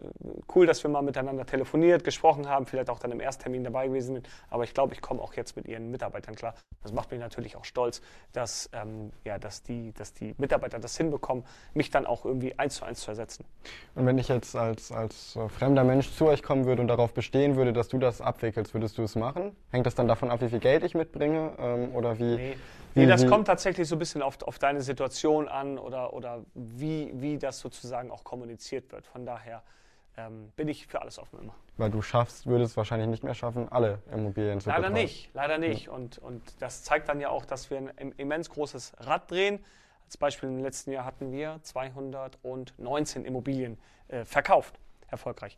cool, dass wir mal miteinander telefoniert, gesprochen haben, vielleicht auch dann im Ersttermin dabei gewesen sind. Aber ich glaube, ich komme auch jetzt mit Ihren Mitarbeitern klar. Das macht mich natürlich auch stolz, dass, ähm, ja, dass, die, dass die Mitarbeiter das hinbekommen, mich dann auch irgendwie eins zu eins zu ersetzen. Und wenn ich jetzt als, als äh, fremder Mensch zu euch kommen würde und darauf bestehen würde, dass du das abwickelst, würdest du es machen? Hängt das dann davon ab, wie viel Geld ich mitbringe? Ähm, oder wie? Nee. Nee, das kommt tatsächlich so ein bisschen auf, auf deine Situation an oder, oder wie, wie das sozusagen auch kommuniziert wird. Von daher ähm, bin ich für alles offen immer. Weil du schaffst, würdest wahrscheinlich nicht mehr schaffen, alle Immobilien zu Leider betreuen. nicht, leider nicht. Ja. Und, und das zeigt dann ja auch, dass wir ein immens großes Rad drehen. Als Beispiel im letzten Jahr hatten wir 219 Immobilien äh, verkauft erfolgreich.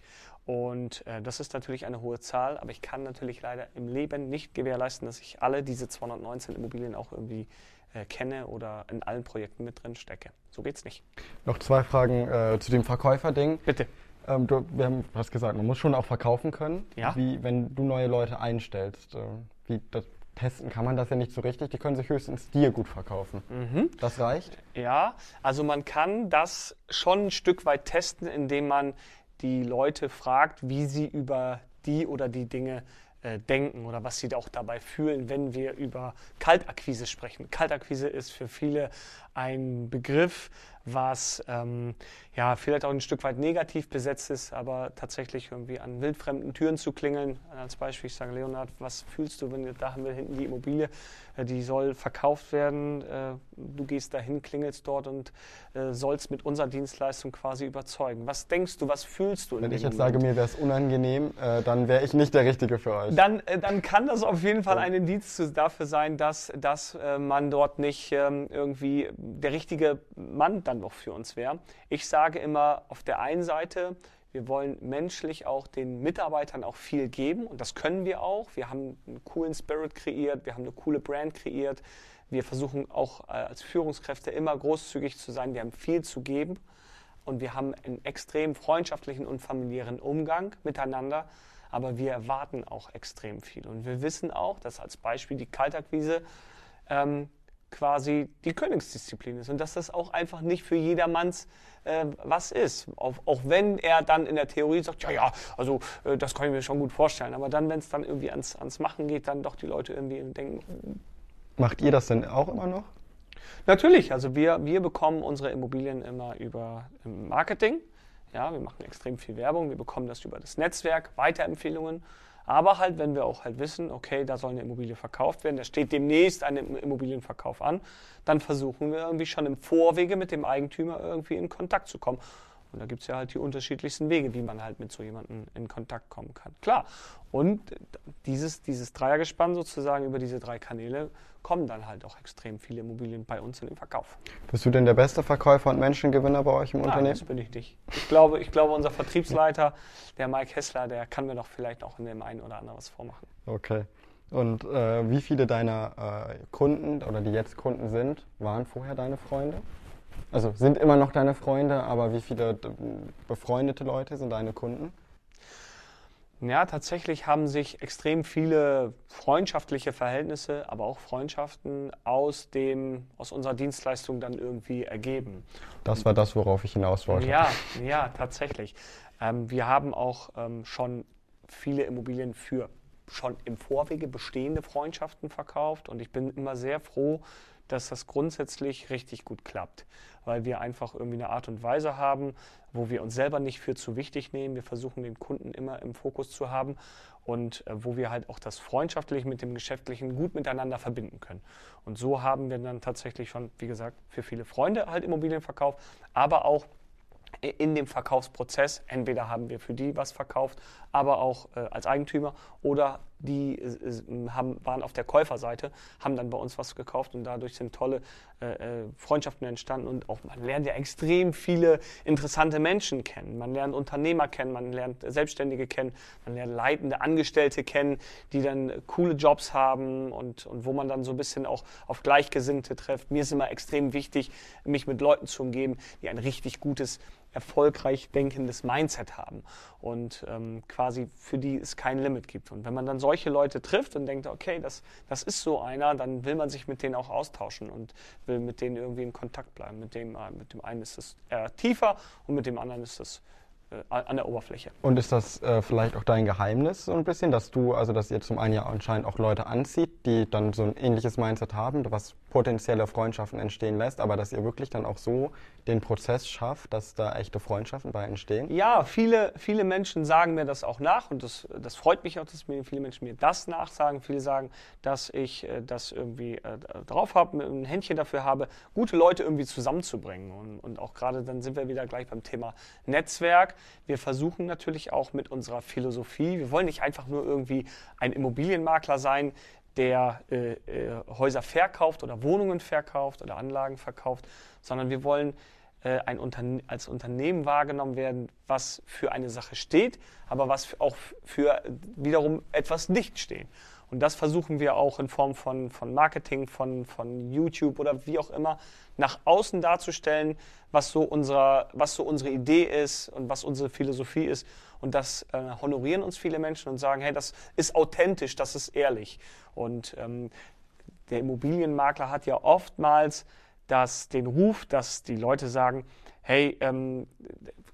Und äh, das ist natürlich eine hohe Zahl, aber ich kann natürlich leider im Leben nicht gewährleisten, dass ich alle diese 219 Immobilien auch irgendwie äh, kenne oder in allen Projekten mit drin stecke. So geht es nicht. Noch zwei Fragen äh, zu dem Verkäuferding. Bitte. Ähm, du, wir haben was gesagt, man muss schon auch verkaufen können. Ja. Wie, wenn du neue Leute einstellst, äh, wie das, testen kann man das ja nicht so richtig. Die können sich höchstens dir gut verkaufen. Mhm. Das reicht? Ja, also man kann das schon ein Stück weit testen, indem man die Leute fragt, wie sie über die oder die Dinge äh, denken oder was sie auch dabei fühlen, wenn wir über Kaltakquise sprechen. Kaltakquise ist für viele ein Begriff, was ähm, ja vielleicht auch ein Stück weit negativ besetzt ist, aber tatsächlich irgendwie an wildfremden Türen zu klingeln. Als Beispiel, ich sage, Leonard, was fühlst du, wenn da haben wir hinten die Immobilie, äh, die soll verkauft werden, äh, du gehst dahin, klingelst dort und äh, sollst mit unserer Dienstleistung quasi überzeugen. Was denkst du, was fühlst du? Wenn ich jetzt Moment? sage, mir wäre es unangenehm, dann wäre ich nicht der Richtige für euch. Dann, dann kann das auf jeden Fall ein Indiz dafür sein, dass, dass man dort nicht ähm, irgendwie der richtige Mann dann noch für uns wäre. Ich sage immer auf der einen Seite, wir wollen menschlich auch den Mitarbeitern auch viel geben und das können wir auch. Wir haben einen coolen Spirit kreiert, wir haben eine coole Brand kreiert. Wir versuchen auch äh, als Führungskräfte immer großzügig zu sein. Wir haben viel zu geben und wir haben einen extrem freundschaftlichen und familiären Umgang miteinander. Aber wir erwarten auch extrem viel. Und wir wissen auch, dass als Beispiel die Kaltakquise ähm, quasi die Königsdisziplin ist und dass das auch einfach nicht für jedermanns äh, was ist. Auch, auch, wenn er dann in der Theorie sagt, ja, ja, also äh, das kann ich mir schon gut vorstellen. Aber dann, wenn es dann irgendwie ans, ans Machen geht, dann doch die Leute irgendwie denken. Macht ihr das denn auch immer noch? Natürlich, also wir, wir bekommen unsere Immobilien immer über Marketing. Ja, wir machen extrem viel Werbung, wir bekommen das über das Netzwerk, Weiterempfehlungen. Aber halt, wenn wir auch halt wissen, okay, da soll eine Immobilie verkauft werden, da steht demnächst ein Immobilienverkauf an, dann versuchen wir irgendwie schon im Vorwege mit dem Eigentümer irgendwie in Kontakt zu kommen. Und da gibt es ja halt die unterschiedlichsten Wege, wie man halt mit so jemandem in Kontakt kommen kann. Klar. Und dieses, dieses Dreiergespann sozusagen über diese drei Kanäle kommen dann halt auch extrem viele Immobilien bei uns in den Verkauf. Bist du denn der beste Verkäufer und Menschengewinner bei euch im Nein, Unternehmen? das bin ich nicht. Ich glaube, ich glaube, unser Vertriebsleiter, der Mike Hessler, der kann mir doch vielleicht auch in dem einen oder anderen was vormachen. Okay. Und äh, wie viele deiner äh, Kunden oder die jetzt Kunden sind, waren vorher deine Freunde? Also sind immer noch deine Freunde, aber wie viele befreundete Leute sind deine Kunden? Ja, tatsächlich haben sich extrem viele freundschaftliche Verhältnisse, aber auch Freundschaften aus, dem, aus unserer Dienstleistung dann irgendwie ergeben. Das war das, worauf ich hinaus wollte. Ja, ja, tatsächlich. Ähm, wir haben auch ähm, schon viele Immobilien für schon im Vorwege bestehende Freundschaften verkauft und ich bin immer sehr froh, dass das grundsätzlich richtig gut klappt, weil wir einfach irgendwie eine Art und Weise haben, wo wir uns selber nicht für zu wichtig nehmen. Wir versuchen den Kunden immer im Fokus zu haben und äh, wo wir halt auch das Freundschaftliche mit dem Geschäftlichen gut miteinander verbinden können. Und so haben wir dann tatsächlich schon, wie gesagt, für viele Freunde halt Immobilien verkauft, aber auch in dem Verkaufsprozess. Entweder haben wir für die was verkauft, aber auch äh, als Eigentümer oder die äh, haben, waren auf der Käuferseite, haben dann bei uns was gekauft und dadurch sind tolle äh, äh, Freundschaften entstanden und auch man lernt ja extrem viele interessante Menschen kennen. Man lernt Unternehmer kennen, man lernt Selbstständige kennen, man lernt leitende Angestellte kennen, die dann coole Jobs haben und, und wo man dann so ein bisschen auch auf Gleichgesinnte trifft. Mir ist immer extrem wichtig, mich mit Leuten zu umgeben, die ein richtig gutes erfolgreich denkendes Mindset haben und ähm, quasi für die es kein Limit gibt. Und wenn man dann solche Leute trifft und denkt, okay, das, das ist so einer, dann will man sich mit denen auch austauschen und will mit denen irgendwie in Kontakt bleiben. Mit dem, äh, mit dem einen ist es eher tiefer und mit dem anderen ist es äh, an der Oberfläche. Und ist das äh, vielleicht auch dein Geheimnis so ein bisschen, dass du, also dass ihr zum einen ja anscheinend auch Leute anzieht, die dann so ein ähnliches Mindset haben, was potenzielle Freundschaften entstehen lässt, aber dass ihr wirklich dann auch so den Prozess schafft, dass da echte Freundschaften bei entstehen? Ja, viele, viele Menschen sagen mir das auch nach und das, das freut mich auch, dass mir viele Menschen mir das nachsagen. Viele sagen, dass ich äh, das irgendwie äh, drauf habe, ein Händchen dafür habe, gute Leute irgendwie zusammenzubringen. Und, und auch gerade dann sind wir wieder gleich beim Thema Netzwerk. Wir versuchen natürlich auch mit unserer Philosophie, wir wollen nicht einfach nur irgendwie ein Immobilienmakler sein, der äh, äh, Häuser verkauft oder Wohnungen verkauft oder Anlagen verkauft, sondern wir wollen äh, ein Unterne als Unternehmen wahrgenommen werden, was für eine Sache steht, aber was auch für wiederum etwas nicht steht. Und das versuchen wir auch in Form von, von Marketing, von, von YouTube oder wie auch immer nach außen darzustellen, was so, unser, was so unsere Idee ist und was unsere Philosophie ist. Und das äh, honorieren uns viele Menschen und sagen, hey, das ist authentisch, das ist ehrlich. Und ähm, der Immobilienmakler hat ja oftmals das, den Ruf, dass die Leute sagen, hey, ähm,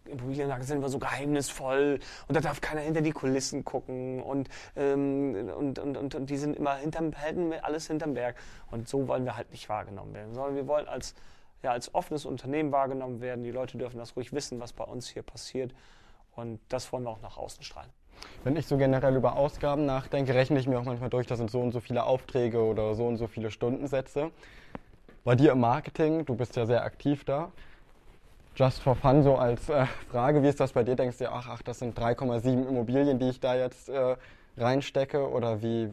Immobilienmakler sind immer so geheimnisvoll und da darf keiner hinter die Kulissen gucken und, ähm, und, und, und, und, die sind immer hinterm, halten alles hinterm Berg. Und so wollen wir halt nicht wahrgenommen werden, sondern wir wollen als, ja, als offenes Unternehmen wahrgenommen werden. Die Leute dürfen das ruhig wissen, was bei uns hier passiert und das wollen wir auch nach außen strahlen. Wenn ich so generell über Ausgaben nachdenke, rechne ich mir auch manchmal durch, das sind so und so viele Aufträge oder so und so viele Stundensätze. Bei dir im Marketing, du bist ja sehr aktiv da. Just for fun, so als äh, Frage, wie ist das bei dir? Denkst du, ach, ach das sind 3,7 Immobilien, die ich da jetzt äh, reinstecke? Oder wie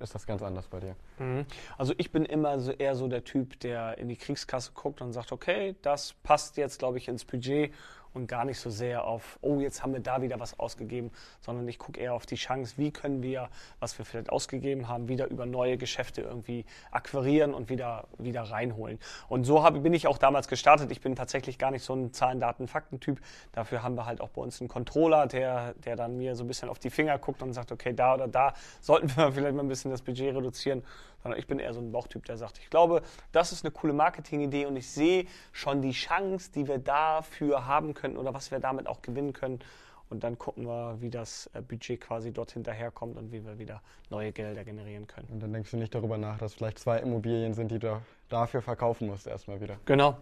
ist das ganz anders bei dir? Mhm. Also ich bin immer so eher so der Typ, der in die Kriegskasse guckt und sagt, okay, das passt jetzt, glaube ich, ins Budget und gar nicht so sehr auf, oh, jetzt haben wir da wieder was ausgegeben, sondern ich gucke eher auf die Chance, wie können wir, was wir vielleicht ausgegeben haben, wieder über neue Geschäfte irgendwie akquirieren und wieder, wieder reinholen. Und so habe, bin ich auch damals gestartet. Ich bin tatsächlich gar nicht so ein Zahlen, Daten, Fakten-Typ. Dafür haben wir halt auch bei uns einen Controller, der, der dann mir so ein bisschen auf die Finger guckt und sagt, okay, da oder da sollten wir vielleicht mal ein bisschen das Budget reduzieren sondern ich bin eher so ein Bauchtyp, der sagt, ich glaube, das ist eine coole Marketingidee und ich sehe schon die Chance, die wir dafür haben könnten oder was wir damit auch gewinnen können. Und dann gucken wir, wie das äh, Budget quasi dort hinterherkommt und wie wir wieder neue Gelder generieren können. Und dann denkst du nicht darüber nach, dass vielleicht zwei Immobilien sind, die du dafür verkaufen musst erstmal wieder. Genau,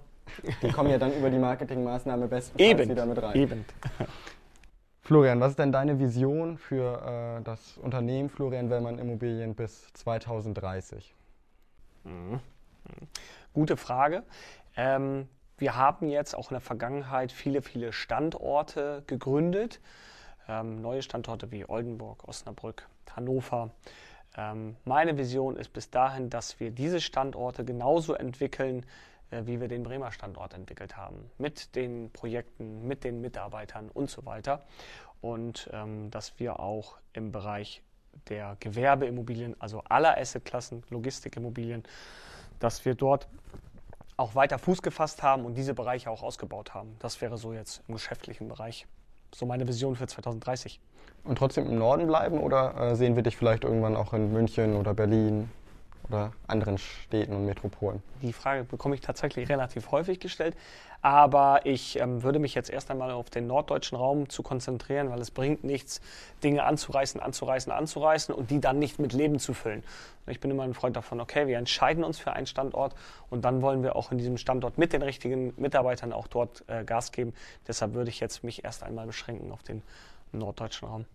Die kommen ja dann über die Marketingmaßnahme bestenfalls wieder mit rein. eben. Florian, was ist denn deine Vision für äh, das Unternehmen Florian Wellmann Immobilien bis 2030? Gute Frage. Ähm, wir haben jetzt auch in der Vergangenheit viele, viele Standorte gegründet. Ähm, neue Standorte wie Oldenburg, Osnabrück, Hannover. Ähm, meine Vision ist bis dahin, dass wir diese Standorte genauso entwickeln, äh, wie wir den Bremer Standort entwickelt haben. Mit den Projekten, mit den Mitarbeitern und so weiter. Und ähm, dass wir auch im Bereich der Gewerbeimmobilien, also aller Assetklassen, Logistikimmobilien, dass wir dort auch weiter Fuß gefasst haben und diese Bereiche auch ausgebaut haben. Das wäre so jetzt im geschäftlichen Bereich so meine Vision für 2030. Und trotzdem im Norden bleiben oder äh, sehen wir dich vielleicht irgendwann auch in München oder Berlin oder anderen Städten und Metropolen? Die Frage bekomme ich tatsächlich relativ häufig gestellt, aber ich ähm, würde mich jetzt erst einmal auf den norddeutschen Raum zu konzentrieren, weil es bringt nichts, Dinge anzureißen, anzureißen, anzureißen und die dann nicht mit Leben zu füllen. Ich bin immer ein Freund davon, okay, wir entscheiden uns für einen Standort und dann wollen wir auch in diesem Standort mit den richtigen Mitarbeitern auch dort äh, Gas geben. Deshalb würde ich jetzt mich erst einmal beschränken auf den norddeutschen Raum.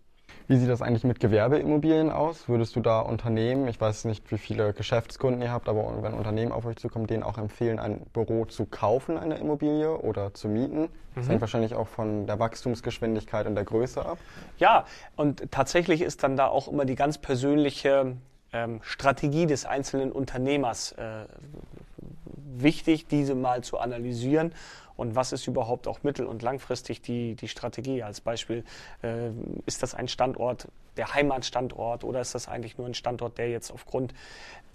Wie sieht das eigentlich mit Gewerbeimmobilien aus? Würdest du da Unternehmen, ich weiß nicht, wie viele Geschäftskunden ihr habt, aber wenn Unternehmen auf euch zukommen, denen auch empfehlen, ein Büro zu kaufen, eine Immobilie oder zu mieten? Das Mhm. hängt wahrscheinlich auch von der Wachstumsgeschwindigkeit und der Größe ab. Ja, und tatsächlich ist dann da auch immer die ganz persönliche ähm, Strategie des einzelnen Unternehmers äh, wichtig, diese mal zu analysieren. Und was ist überhaupt auch mittel- und langfristig die, die Strategie? Als Beispiel, äh, ist das ein Standort, der Heimatstandort, oder ist das eigentlich nur ein Standort, der jetzt aufgrund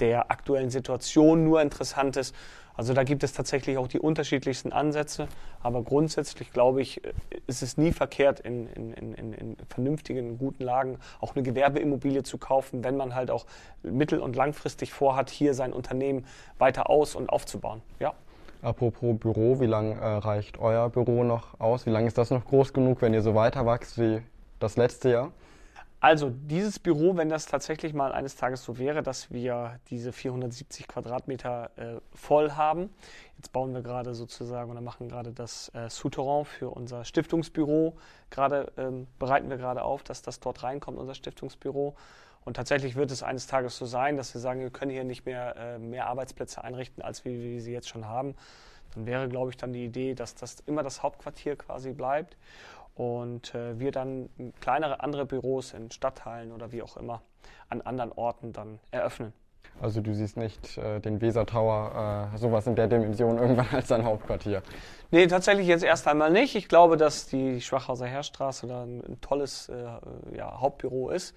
der aktuellen Situation nur interessant ist? Also da gibt es tatsächlich auch die unterschiedlichsten Ansätze, aber grundsätzlich glaube ich, ist es nie verkehrt, in, in, in, in, in vernünftigen, guten Lagen auch eine Gewerbeimmobilie zu kaufen, wenn man halt auch mittel- und langfristig vorhat, hier sein Unternehmen weiter aus- und aufzubauen. Ja. Apropos Büro, wie lange äh, reicht euer Büro noch aus? Wie lange ist das noch groß genug, wenn ihr so weiter wächst wie das letzte Jahr? Also dieses Büro, wenn das tatsächlich mal eines Tages so wäre, dass wir diese 470 Quadratmeter äh, voll haben. Jetzt bauen wir gerade sozusagen oder machen gerade das äh, Souterrain für unser Stiftungsbüro. Gerade ähm, bereiten wir gerade auf, dass das dort reinkommt, unser Stiftungsbüro. Und tatsächlich wird es eines Tages so sein, dass wir sagen, wir können hier nicht mehr äh, mehr Arbeitsplätze einrichten, als wir, wir sie jetzt schon haben. Dann wäre, glaube ich, dann die Idee, dass das immer das Hauptquartier quasi bleibt und äh, wir dann kleinere andere Büros in Stadtteilen oder wie auch immer an anderen Orten dann eröffnen. Also du siehst nicht äh, den Weser Tower, äh, sowas in der Dimension irgendwann als dein Hauptquartier. Nee, tatsächlich jetzt erst einmal nicht. Ich glaube, dass die Schwachhauser Heerstraße da ein, ein tolles äh, ja, Hauptbüro ist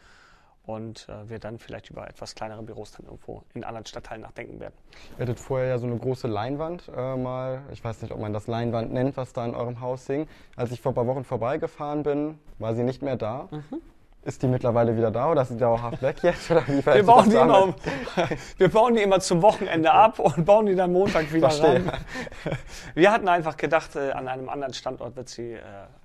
und äh, wir dann vielleicht über etwas kleinere Büros dann irgendwo in anderen Stadtteilen nachdenken werden. Ihr hattet vorher ja so eine große Leinwand äh, mal, ich weiß nicht, ob man das Leinwand nennt, was da in eurem Haus hing. Als ich vor ein paar Wochen vorbeigefahren bin, war sie nicht mehr da. Ist die mittlerweile wieder da oder ist sie dauerhaft weg jetzt? Oder wie Wir bauen, die immer, wir bauen die immer zum Wochenende ab und bauen die dann Montag wieder Verstehe. rein. Wir hatten einfach gedacht, äh, an einem anderen Standort wird sie äh,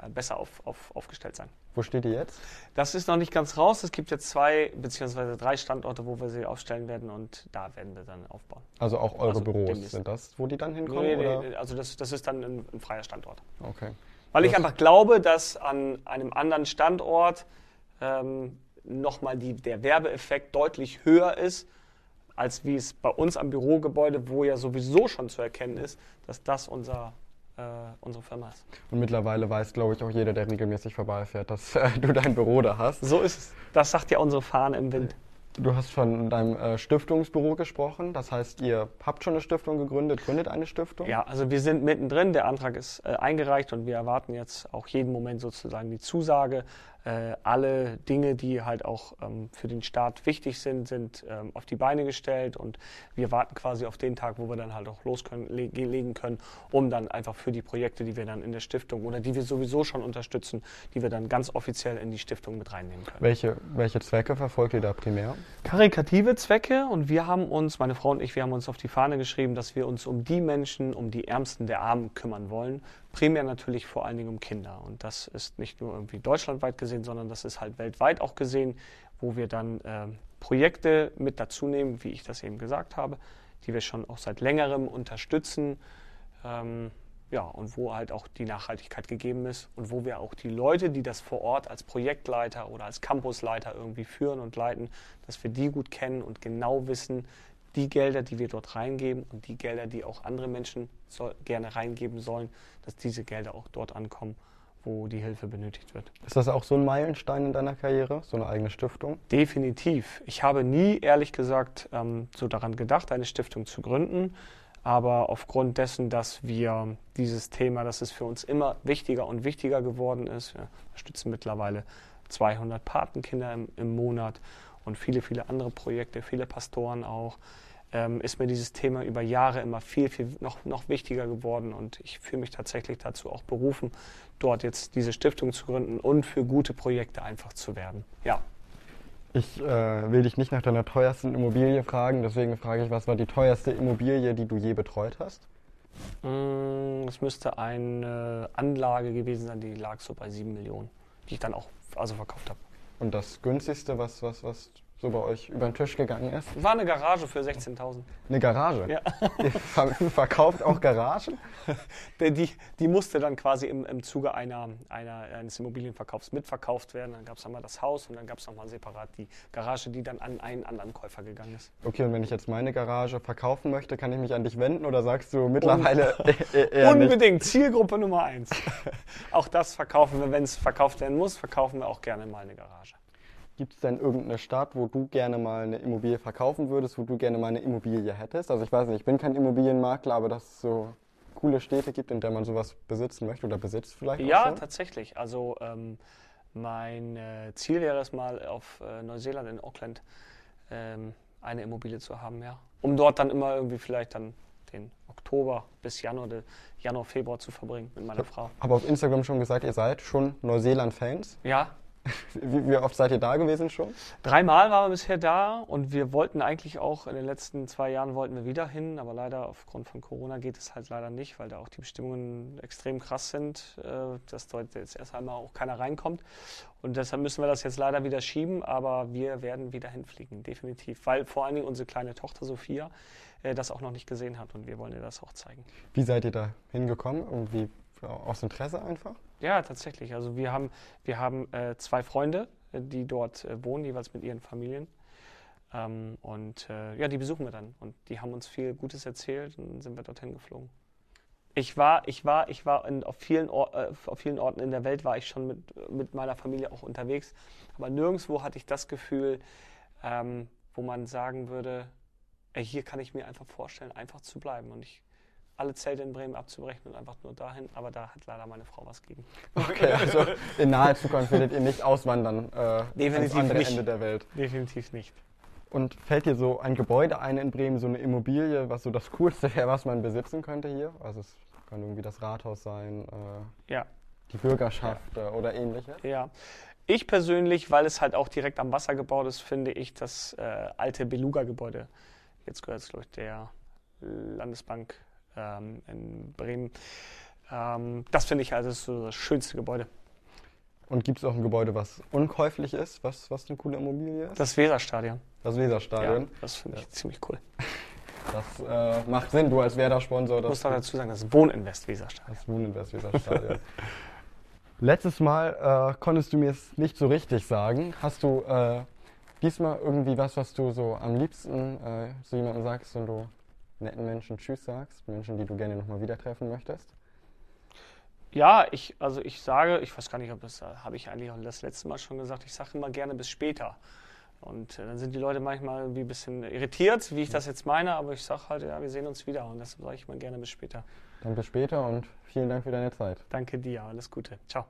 besser auf, auf, aufgestellt sein. Wo steht die jetzt? Das ist noch nicht ganz raus. Es gibt jetzt zwei beziehungsweise drei Standorte, wo wir sie aufstellen werden und da werden wir dann aufbauen. Also auch eure Also Büros demnächst. sind das, wo die dann hinkommen? Nee, oder? nee, also das, das ist dann ein, ein freier Standort. Okay. Weil ich Das- einfach glaube, dass an einem anderen Standort ähm, nochmal der Werbeeffekt deutlich höher ist, als wie es bei uns am Bürogebäude, wo ja sowieso schon zu erkennen ist, dass das unser, äh, unsere Firma ist. Und mittlerweile weiß, glaube ich, auch jeder, der regelmäßig vorbeifährt, dass äh, du dein Büro da hast. So ist es. Das sagt ja unsere Fahne im Wind. Du hast von deinem äh, Stiftungsbüro gesprochen. Das heißt, ihr habt schon eine Stiftung gegründet, gründet eine Stiftung? Ja, also wir sind mittendrin. Der Antrag ist äh, eingereicht und wir erwarten jetzt auch jeden Moment sozusagen die Zusage. Äh, alle Dinge, die halt auch ähm, für den Staat wichtig sind, sind ähm, auf die Beine gestellt und wir warten quasi auf den Tag, wo wir dann halt auch loslegen können, um dann einfach für die Projekte, die wir dann in der Stiftung oder die wir sowieso schon unterstützen, die wir dann ganz offiziell in die Stiftung mit reinnehmen können. Welche, welche Zwecke verfolgt ihr da primär? karikative Zwecke und wir haben uns, meine Frau und ich, wir haben uns auf die Fahne geschrieben, dass wir uns um die Menschen, um die Ärmsten der Armen kümmern wollen. Primär natürlich vor allen Dingen um Kinder. Und das ist nicht nur irgendwie deutschlandweit gesehen, sondern das ist halt weltweit auch gesehen, wo wir dann äh, Projekte mit dazu nehmen, wie ich das eben gesagt habe, die wir schon auch seit längerem unterstützen, Ähm, ja, und wo halt auch die Nachhaltigkeit gegeben ist und wo wir auch die Leute, die das vor Ort als Projektleiter oder als Campusleiter irgendwie führen und leiten, dass wir die gut kennen und genau wissen, die Gelder, die wir dort reingeben und die Gelder, die auch andere Menschen soll, gerne reingeben sollen, dass diese Gelder auch dort ankommen, wo die Hilfe benötigt wird. Ist das auch so ein Meilenstein in deiner Karriere, so eine eigene Stiftung? Definitiv. Ich habe nie, ehrlich gesagt, ähm, so daran gedacht, eine Stiftung zu gründen. Aber aufgrund dessen, dass wir dieses Thema, dass es für uns immer wichtiger und wichtiger geworden ist, wir unterstützen mittlerweile 200 Patenkinder im, im Monat und viele, viele andere Projekte, viele Pastoren auch, ähm, ist mir dieses Thema über Jahre immer viel, viel noch, noch wichtiger geworden. Und ich fühle mich tatsächlich dazu auch berufen, dort jetzt diese Stiftung zu gründen und für gute Projekte einfach zu werden. Ja. Ich äh, will dich nicht nach deiner teuersten Immobilie fragen, deswegen frage ich, was war die teuerste Immobilie, die du je betreut hast? Mm, es müsste eine Anlage gewesen sein, die lag so bei 7 Millionen, die ich dann auch also verkauft habe. Und das günstigste, was, was, was so bei euch über den Tisch gegangen ist? War eine Garage für 16.000. Eine Garage? Ja. Ihr ver verkauft auch Garagen? Die, die musste dann quasi im, im Zuge einer, einer, eines Immobilienverkaufs mitverkauft werden. Dann gab es einmal das Haus und dann gab es nochmal separat die Garage, die dann an einen anderen Käufer gegangen ist. Okay, und wenn ich jetzt meine Garage verkaufen möchte, kann ich mich an dich wenden oder sagst du mittlerweile Un eher Unbedingt, Zielgruppe Nummer eins. auch das verkaufen wir, wenn es verkauft werden muss, verkaufen wir auch gerne mal eine Garage. Gibt es denn irgendeine Stadt, wo du gerne mal eine Immobilie verkaufen würdest, wo du gerne mal eine Immobilie hättest? Also ich weiß nicht, ich bin kein Immobilienmakler, aber dass es so coole Städte gibt, in der man sowas besitzen möchte oder besitzt vielleicht Ja, tatsächlich. Also ähm, mein äh, Ziel wäre es mal auf äh, Neuseeland in Auckland ähm, eine Immobilie zu haben, ja. Um dort dann immer irgendwie vielleicht dann den Oktober bis Januar, Januar, Februar zu verbringen mit meiner Frau. Aber auf Instagram schon gesagt, ihr seid schon Neuseeland-Fans. Ja, Wie, wie oft seid ihr da gewesen schon? Dreimal waren wir bisher da und wir wollten eigentlich auch in den letzten zwei Jahren wollten wir wieder hin, aber leider aufgrund von Corona geht es halt leider nicht, weil da auch die Bestimmungen extrem krass sind, äh, dass dort jetzt erst einmal auch keiner reinkommt. Und deshalb müssen wir das jetzt leider wieder schieben, aber wir werden wieder hinfliegen, definitiv. Weil vor allen Dingen unsere kleine Tochter Sophia äh, das auch noch nicht gesehen hat und wir wollen ihr das auch zeigen. Wie seid ihr da hingekommen? Irgendwie aus Interesse einfach? Ja, tatsächlich. Also wir haben, wir haben äh, zwei Freunde, äh, die dort äh, wohnen, jeweils mit ihren Familien. Ähm, und äh, ja, die besuchen wir dann. Und die haben uns viel Gutes erzählt und sind wir dorthin geflogen. Ich war, ich war, ich war in, auf, vielen Or äh, auf vielen Orten in der Welt war ich schon mit, mit meiner Familie auch unterwegs. Aber nirgendwo hatte ich das Gefühl, ähm, wo man sagen würde, ey, hier kann ich mir einfach vorstellen, einfach zu bleiben. Und ich alle Zelte in Bremen abzubrechen und einfach nur dahin. Aber da hat leider meine Frau was gegen. Okay, also in naher Zukunft werdet ihr nicht auswandern äh, Definitiv ans andere nicht. Ende der Welt. Definitiv nicht. Und fällt dir so ein Gebäude ein in Bremen, so eine Immobilie, was so das Coolste wäre, was man besitzen könnte hier? Also es kann irgendwie das Rathaus sein, äh, Ja, die Bürgerschaft äh, oder ähnliches. ja. Ich persönlich, weil es halt auch direkt am Wasser gebaut ist, finde ich das äh, alte Beluga-Gebäude, jetzt gehört es, glaube ich, der Landesbank ähm, in Bremen. Ähm, das finde ich also so das schönste Gebäude. Und gibt es auch ein Gebäude, was unkäuflich ist, was, was eine coole Immobilie ist? Das Weserstadion. Das Ja, Weserstadion. das finde ich ziemlich cool. Das äh, macht Sinn, du als Werder-Sponsor. Ich muss noch dazu sagen, das Wohninvest Weserstadion. Das Wohninvest Weserstadion. Letztes Mal äh, konntest du mir es nicht so richtig sagen. Hast du äh, diesmal irgendwie was, was du so am liebsten äh, zu jemandem sagst, wenn du netten Menschen Tschüss sagst, Menschen, die du gerne nochmal wieder treffen möchtest? Ja, ich, also ich sage, ich weiß gar nicht, ob das äh, habe ich eigentlich auch das letzte Mal schon gesagt, ich sage immer gerne bis später. Und äh, dann sind die Leute manchmal irgendwie ein bisschen irritiert, wie ich das jetzt meine, aber ich sage halt, ja, wir sehen uns wieder und das sage ich mal gerne bis später. Dann bis später und vielen Dank für deine Zeit. Danke dir, alles Gute. Ciao.